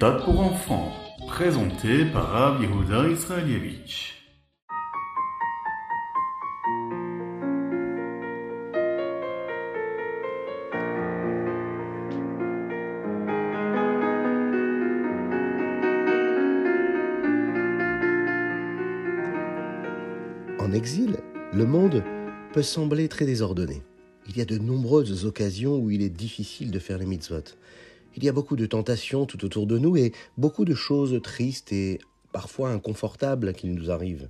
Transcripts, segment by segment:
méthode pour enfants, présentée par Rav Yehuda Israelievich. En exil, le monde peut sembler très désordonné. Il y a de nombreuses occasions où il est difficile de faire les mitzvot. Il y a beaucoup de tentations tout autour de nous et beaucoup de choses tristes et parfois inconfortables qui nous arrivent.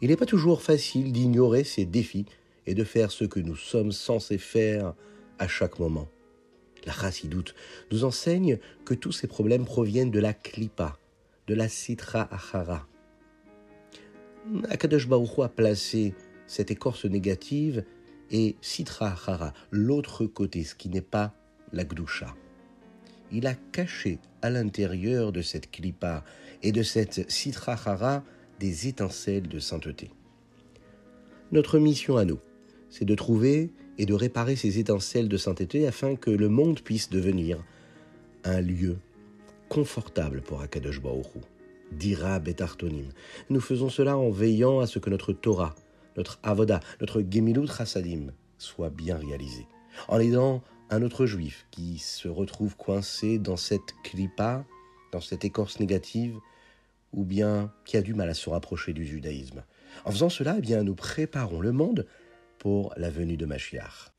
Il n'est pas toujours facile d'ignorer ces défis et de faire ce que nous sommes censés faire à chaque moment. La Chassidoute nous enseigne que tous ces problèmes proviennent de la klipa, de la sitra achara. Akadosh Baruch a placé cette écorce négative et sitra achara, l'autre côté, ce qui n'est pas la gdusha. Il a caché à l'intérieur de cette klipa et de cette sitra achara des étincelles de sainteté. Notre mission à nous, c'est de trouver et de réparer ces étincelles de sainteté afin que le monde puisse devenir un lieu confortable pour Akadosh Hu dira Betartonim. Nous faisons cela en veillant à ce que notre Torah, notre Avoda, notre Gemilut Chassadim soit bien réalisé. En aidant un autre juif qui se retrouve coincé dans cette clipa, dans cette écorce négative, ou bien qui a du mal à se rapprocher du judaïsme. En faisant cela, eh bien, nous préparons le monde pour la venue de Mashiach.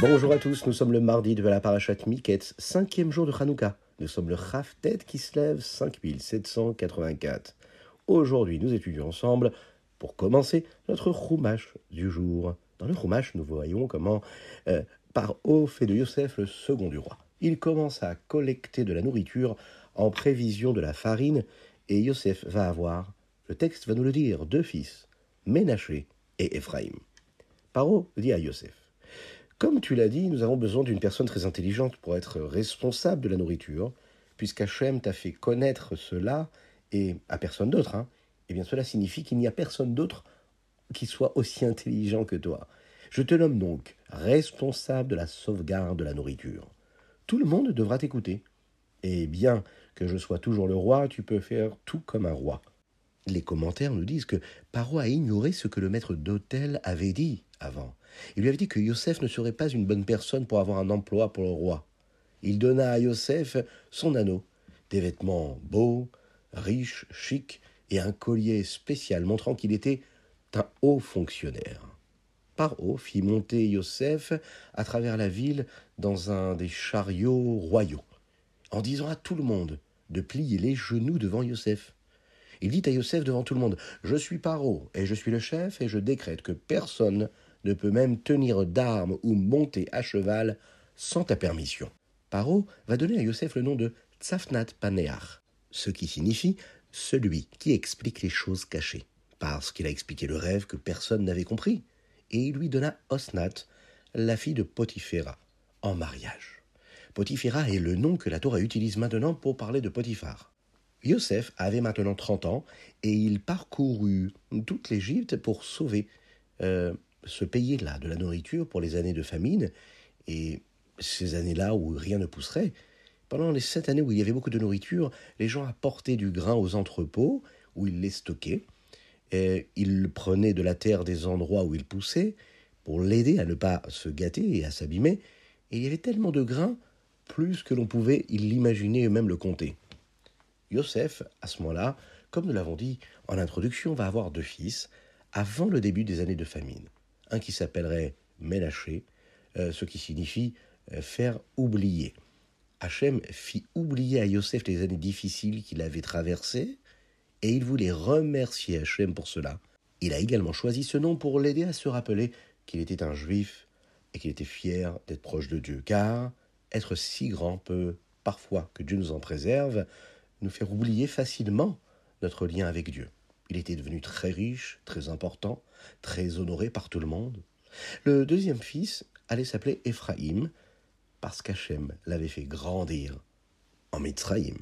Bonjour à tous, nous sommes le mardi de la Parashat Miketz, cinquième jour de Hanouka. Nous sommes le Raftet qui se lève 5784. Aujourd'hui, nous étudions ensemble, pour commencer, notre Chumash du jour. Dans le Chumash, nous voyons comment, euh, par haut fait de Yosef le second du roi, il commence à collecter de la nourriture en prévision de la farine, et Yosef va avoir, le texte va nous le dire, deux fils, Ménaché et Ephraïm. Paro dit à Yosef, comme tu l'as dit, nous avons besoin d'une personne très intelligente pour être responsable de la nourriture, puisqu'Hachem t'a fait connaître cela et à personne d'autre. Hein. Eh bien, cela signifie qu'il n'y a personne d'autre qui soit aussi intelligent que toi. Je te nomme donc responsable de la sauvegarde de la nourriture. Tout le monde devra t'écouter. Et bien que je sois toujours le roi, tu peux faire tout comme un roi. Les commentaires nous disent que Paro a ignoré ce que le maître d'hôtel avait dit avant. Il lui avait dit que Yosef ne serait pas une bonne personne pour avoir un emploi pour le roi. Il donna à Yosef son anneau, des vêtements beaux, riches, chics, et un collier spécial montrant qu'il était un haut fonctionnaire. Paro fit monter Yosef à travers la ville dans un des chariots royaux, en disant à tout le monde de plier les genoux devant Yosef. Il dit à Yosef devant tout le monde Je suis Paro, et je suis le chef, et je décrète que personne ne peut même tenir d'armes ou monter à cheval sans ta permission. Paro va donner à Yosef le nom de Tzafnat Paneach, ce qui signifie celui qui explique les choses cachées, parce qu'il a expliqué le rêve que personne n'avait compris, et il lui donna Osnat, la fille de Potiphéra, en mariage. Potiphéra est le nom que la Torah utilise maintenant pour parler de Potiphar. Yosef avait maintenant 30 ans et il parcourut toute l'Égypte pour sauver euh, ce pays-là de la nourriture pour les années de famine et ces années-là où rien ne pousserait. Pendant les sept années où il y avait beaucoup de nourriture, les gens apportaient du grain aux entrepôts où ils les stockaient. Et ils prenaient de la terre des endroits où il poussait pour l'aider à ne pas se gâter et à s'abîmer. Et il y avait tellement de grain, plus que l'on pouvait l'imaginer et même le compter. Yosef, à ce moment-là, comme nous l'avons dit en introduction, va avoir deux fils avant le début des années de famine un qui s'appellerait Ménaché, euh, ce qui signifie euh, faire oublier. Hachem fit oublier à Yosef les années difficiles qu'il avait traversées, et il voulait remercier Hachem pour cela. Il a également choisi ce nom pour l'aider à se rappeler qu'il était un juif et qu'il était fier d'être proche de Dieu, car être si grand peut, parfois que Dieu nous en préserve, nous faire oublier facilement notre lien avec Dieu. Il était devenu très riche, très important, très honoré par tout le monde. Le deuxième fils allait s'appeler Éphraïm, parce qu'Hachem l'avait fait grandir en Mitzraïm.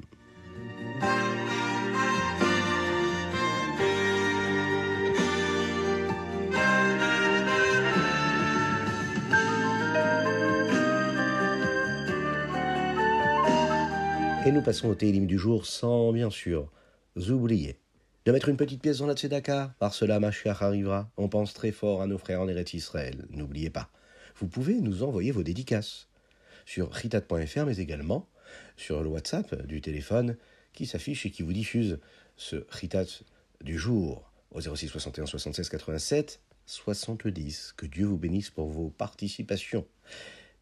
Et nous passons au Télim du jour sans, bien sûr, oublier de mettre une petite pièce dans la tzedaka. Par cela, Mashiach arrivera. On pense très fort à nos frères en Eretz Israël. N'oubliez pas. Vous pouvez nous envoyer vos dédicaces sur ritat.fr, mais également sur le WhatsApp du téléphone qui s'affiche et qui vous diffuse ce ritat du jour au 06 61 76 87 70. Que Dieu vous bénisse pour vos participations.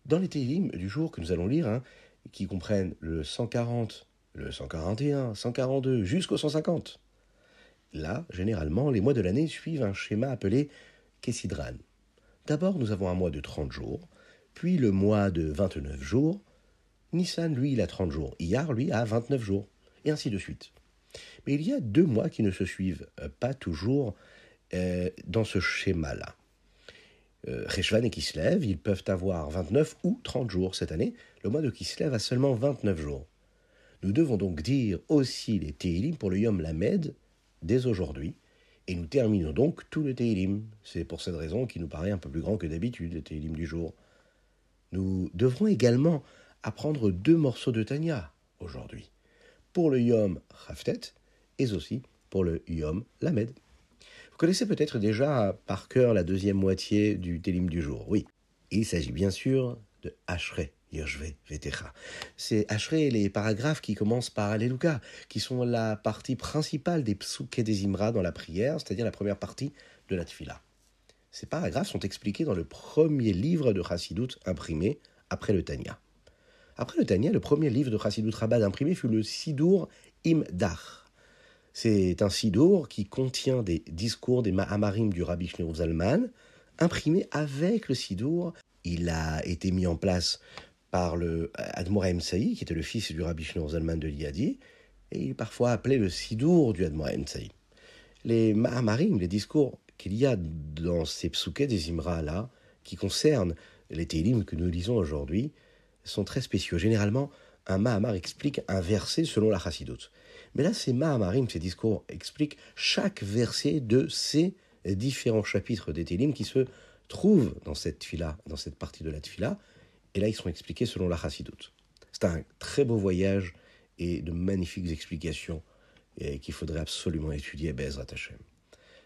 Dans les télim du jour que nous allons lire, hein, qui comprennent le 140, le 141, 142 jusqu'au 150, Là, généralement, les mois de l'année suivent un schéma appelé Kessidran. D'abord, nous avons un mois de 30 jours, puis le mois de 29 jours. Nissan, lui, il a 30 jours. Iyar, lui, a 29 jours. Et ainsi de suite. Mais il y a deux mois qui ne se suivent euh, pas toujours euh, dans ce schéma-là. Euh, et Kislev, ils peuvent avoir 29 ou 30 jours cette année. Le mois de Kislev a seulement 29 jours. Nous devons donc dire aussi les Teilim pour le Yom Lamed, dès aujourd'hui. Et nous terminons donc tout le Teilim. C'est pour cette raison qu'il nous paraît un peu plus grand que d'habitude, le Teilim du jour. Nous devrons également apprendre deux morceaux de Tanya aujourd'hui. Pour le Yom Raftet et aussi pour le Yom Lamed. Vous connaissez peut-être déjà par cœur la deuxième moitié du Télim du jour. Oui, il s'agit bien sûr de Ashrei. C'est Ashrei les paragraphes qui commencent par Alléluia, qui sont la partie principale des psuke des Imra dans la prière, c'est-à-dire la première partie de la tfila. Ces paragraphes sont expliqués dans le premier livre de Chassidut imprimé après le Tanya. Après le Tanya, le premier livre de Chassidut Rabbad imprimé fut le Sidur Imdach. C'est un Sidur qui contient des discours des Mahamarim du Rabbi Shneur Zalman, imprimé avec le Sidur. Il a été mis en place par le Admoraim Saï, qui était le fils du rabbi Shneur Zalman de Liadi, et il est parfois appelé le Sidour du Admoraim Saï. Les Mahamarim, les discours qu'il y a dans ces psuké des Imra-là, qui concernent les Télim que nous lisons aujourd'hui, sont très spéciaux. Généralement, un Mahamar explique un verset selon la Chassidut. Mais là, ces Mahamarim, ces discours, expliquent chaque verset de ces différents chapitres des Télim qui se trouvent dans cette fila, dans cette partie de la tfila, et là, ils sont expliqués selon la Chassidoute. C'est un très beau voyage et de magnifiques explications qu'il faudrait absolument étudier Bezrat Hashem.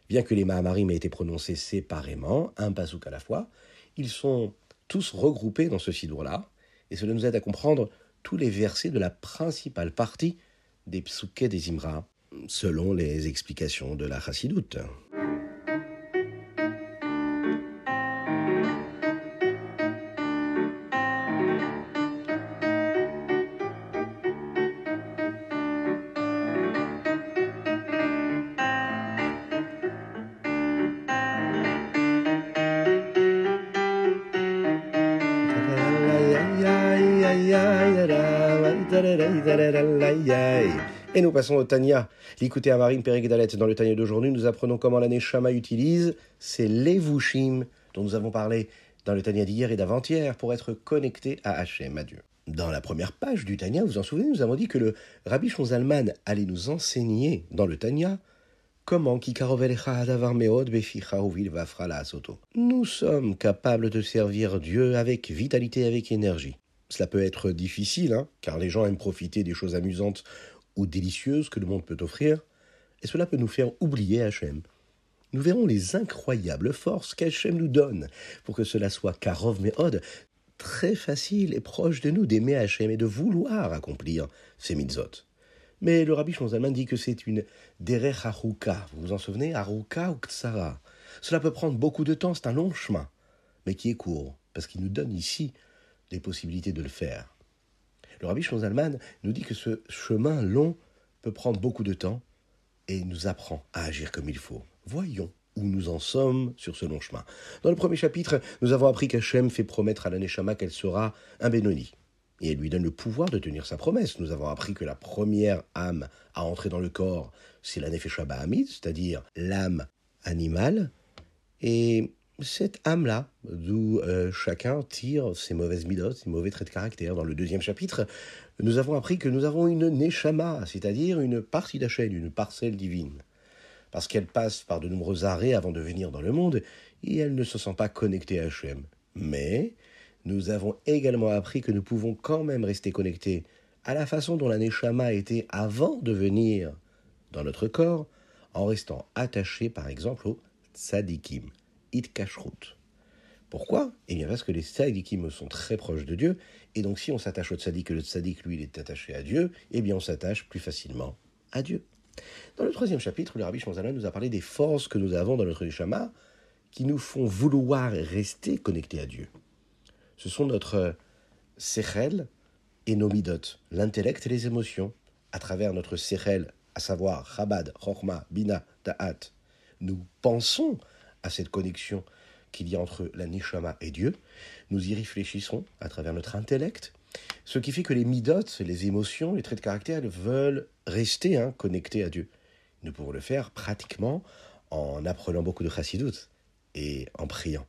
Bien que les Mahamarim aient été prononcés séparément, un pasouk à la fois, ils sont tous regroupés dans ce sidour-là, et cela nous aide à comprendre tous les versets de la principale partie des psuké des Imra, selon les explications de la Chassidoute. Et nous passons au Tanya. L'écouter à Marine Périgdalet. Dans le Tanya d'aujourd'hui, nous apprenons comment l'année Shama utilise ces levushim dont nous avons parlé dans le Tanya d'hier et d'avant-hier pour être connecté à Hachem, à Dieu. Dans la première page du Tanya, vous vous en souvenez, nous avons dit que le Rabbi Shonzalman allait nous enseigner dans le Tanya comment nous sommes capables de servir Dieu avec vitalité, avec énergie. Cela peut être difficile, hein, car les gens aiment profiter des choses amusantes ou délicieuses que le monde peut offrir, et cela peut nous faire oublier Hachem. Nous verrons les incroyables forces qu'Hachem nous donne pour que cela soit Karov Meod, très facile et proche de nous d'aimer Hachem et de vouloir accomplir ces mitzvot. Mais le rabbi Shonzalman dit que c'est une derech haruka. Vous vous en souvenez? Haruka ou Ktsara. Cela peut prendre beaucoup de temps, c'est un long chemin, mais qui est court, parce qu'il nous donne ici des possibilités de le faire. Le rabbi Shonzalman nous dit que ce chemin long peut prendre beaucoup de temps et nous apprend à agir comme il faut. Voyons où nous en sommes sur ce long chemin. Dans le premier chapitre, nous avons appris qu'Hachem fait promettre à l'Aneshama qu'elle sera un Benoni. Et elle lui donne le pouvoir de tenir sa promesse. Nous avons appris que la première âme à entrer dans le corps, c'est la Nefesh c'est-à-dire l'âme animale. Et cette âme-là, d'où euh, chacun tire ses mauvaises midotes, ses mauvais traits de caractère. Dans le deuxième chapitre, nous avons appris que nous avons une neshama, c'est-à-dire une partie d'Hachem, une parcelle divine. Parce qu'elle passe par de nombreux arrêts avant de venir dans le monde, et elle ne se sent pas connectée à Hachem. Mais nous avons également appris que nous pouvons quand même rester connectés à la façon dont la Neshama était avant de venir dans notre corps, en restant attaché par exemple au tzadikim, it. Pourquoi? Eh bien parce que les tzadikim sont très proches de Dieu, et donc si on s'attache au tzadik et le tzadik lui il est attaché à Dieu, eh bien on s'attache plus facilement à Dieu. Dans le troisième chapitre, le Rabbi Shonzalman nous a parlé des forces que nous avons dans notre Neshama qui nous font vouloir rester connectés à Dieu. Ce sont notre sechel et nos midot, l'intellect et les émotions, à travers notre sechel, à savoir Chabad, Chochma, Bina, Da'at. Nous pensons à cette connexion qu'il y a entre la Neshama et Dieu. Nous y réfléchissons à travers notre intellect, ce qui fait que les midot, les émotions, les traits de caractère veulent rester hein, connectés à Dieu. Nous pouvons le faire pratiquement en apprenant beaucoup de chassidut et en priant.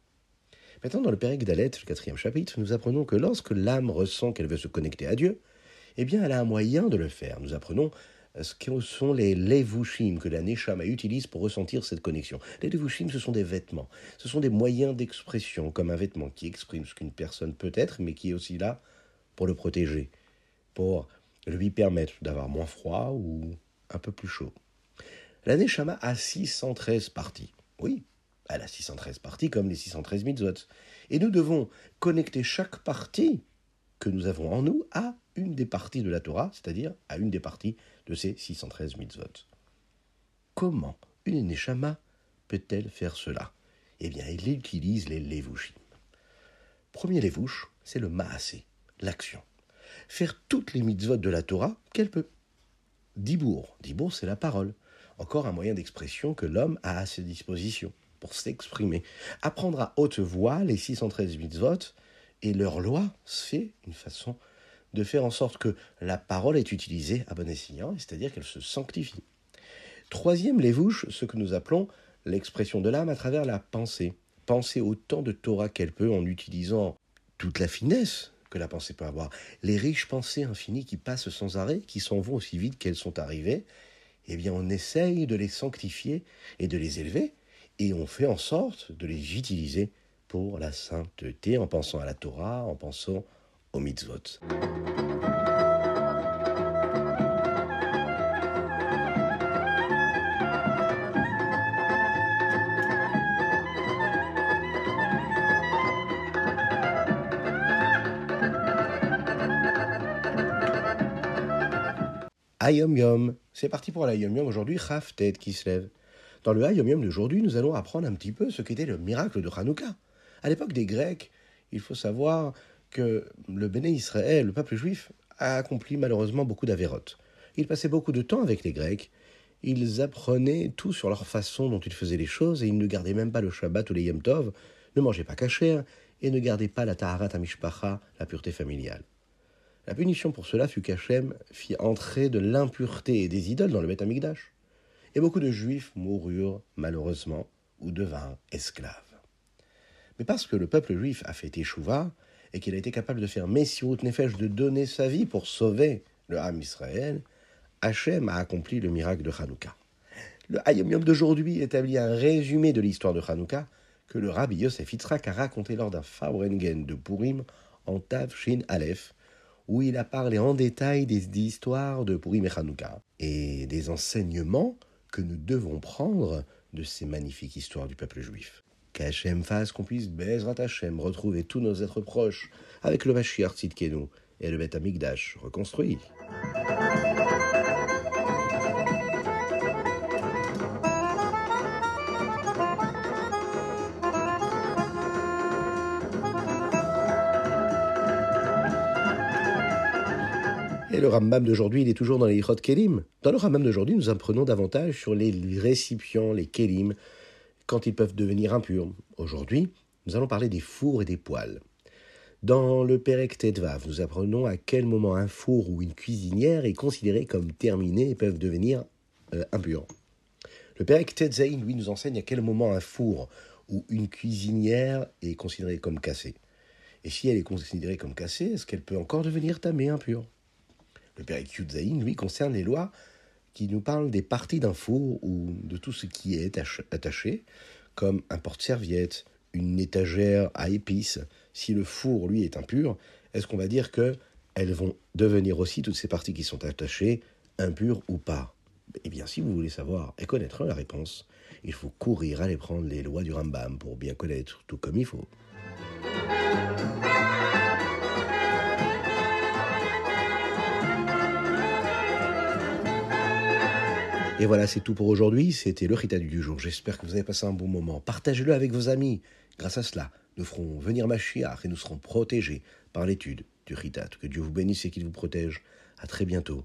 Maintenant, dans le Pérec d'Alet, le quatrième chapitre, nous apprenons que lorsque l'âme ressent qu'elle veut se connecter à Dieu, eh bien, elle a un moyen de le faire. Nous apprenons ce que sont les levushim que la Neshama utilise pour ressentir cette connexion. Les levushim, ce sont des vêtements. Ce sont des moyens d'expression, comme un vêtement qui exprime ce qu'une personne peut être, mais qui est aussi là pour le protéger, pour lui permettre d'avoir moins froid ou un peu plus chaud. La Neshama a 613 parties. Oui, elle a 613 parties comme les 613 mitzvot. Et nous devons connecter chaque partie que nous avons en nous à une des parties de la Torah, c'est-à-dire à une des parties de ces 613 mitzvot. Comment une Neshama peut-elle faire cela? Eh bien, elle utilise les levushim. Premier levush, c'est le maasé, l'action. Faire toutes les mitzvot de la Torah qu'elle peut. Dibour, dibour c'est la parole. Encore un moyen d'expression que l'homme a à ses dispositions pour s'exprimer. Apprendre à haute voix les 613 mitzvot et leur loi, c'est une façon de faire en sorte que la parole est utilisée à bon escient, c'est-à-dire qu'elle se sanctifie. Troisième lévouche, ce que nous appelons l'expression de l'âme à travers la pensée. Penser autant de Torah qu'elle peut en utilisant toute la finesse que la pensée peut avoir. Les riches pensées infinies qui passent sans arrêt, qui s'en vont aussi vite qu'elles sont arrivées, eh bien on essaye de les sanctifier et de les élever, et on fait en sorte de les utiliser pour la sainteté en pensant à la Torah, en pensant aux mitzvot. Ayom Yom, c'est parti pour l'Ayom Yom aujourd'hui, Chaf Ted qui se lève. Dans le Hayom Yom d'aujourd'hui, nous allons apprendre un petit peu ce qu'était le miracle de Hanouka. À l'époque des Grecs, il faut savoir que le Béné Israël, le peuple juif, a accompli malheureusement beaucoup d'avérotes. Il passait beaucoup de temps avec les Grecs. Ils apprenaient tout sur leur façon dont ils faisaient les choses et ils ne gardaient même pas le Shabbat ou les Yom Tov, ne mangeaient pas cachère et ne gardaient pas la Taharat Amishpacha, la pureté familiale. La punition pour cela fut qu'Hachem fit entrer de l'impureté et des idoles dans le Beth Amikdash et beaucoup de juifs moururent malheureusement ou devinrent esclaves. Mais parce que le peuple juif a fait échouva et qu'il a été capable de faire Messirut Nefesh, de donner sa vie pour sauver le Ham Israël, Hachem a accompli le miracle de Hanouka. Le Hayom Yom d'aujourd'hui établit un résumé de l'histoire de Hanouka que le Rabbi Yosef Yitzhak a raconté lors d'un Fabrengen de Purim en Tav Shin Aleph, où il a parlé en détail des histoires de Purim et Hanouka et des enseignements que nous devons prendre de ces magnifiques histoires du peuple juif. Qu'Hachem fasse qu'on puisse, Bezrat Hachem, retrouver tous nos êtres proches avec le Mashiach Tzidkenu et le Beth Amikdash reconstruit. Et le Rambam d'aujourd'hui, il est toujours dans les Yichot Kelim. Dans le Rambam d'aujourd'hui, nous apprenons davantage sur les récipients, les Kelim, quand ils peuvent devenir impurs. Aujourd'hui, nous allons parler des fours et des poêles. Dans le Perek Tedvav, nous apprenons à quel moment un four ou une cuisinière est considéré comme terminé et peuvent devenir euh, impurs. Le Perek Tetzain, lui, nous enseigne à quel moment un four ou une cuisinière est considérée comme cassée. Et si elle est considérée comme cassée, est-ce qu'elle peut encore devenir tamée impure? Le Père Yudzaïn, lui, concerne les lois qui nous parlent des parties d'un four ou de tout ce qui est attaché, comme un porte-serviette, une étagère à épices. Si le four, lui, est impur, est-ce qu'on va dire que elles vont devenir aussi, toutes ces parties qui sont attachées, impures ou pas? Eh bien, si vous voulez savoir et connaître la réponse, il faut courir aller prendre les lois du Rambam pour bien connaître tout comme il faut. Et voilà, c'est tout pour aujourd'hui. C'était le Ritadu du jour. J'espère que vous avez passé un bon moment. Partagez-le avec vos amis. Grâce à cela, nous ferons venir Mashiach et nous serons protégés par l'étude du Ritat. Que Dieu vous bénisse et qu'il vous protège. À très bientôt.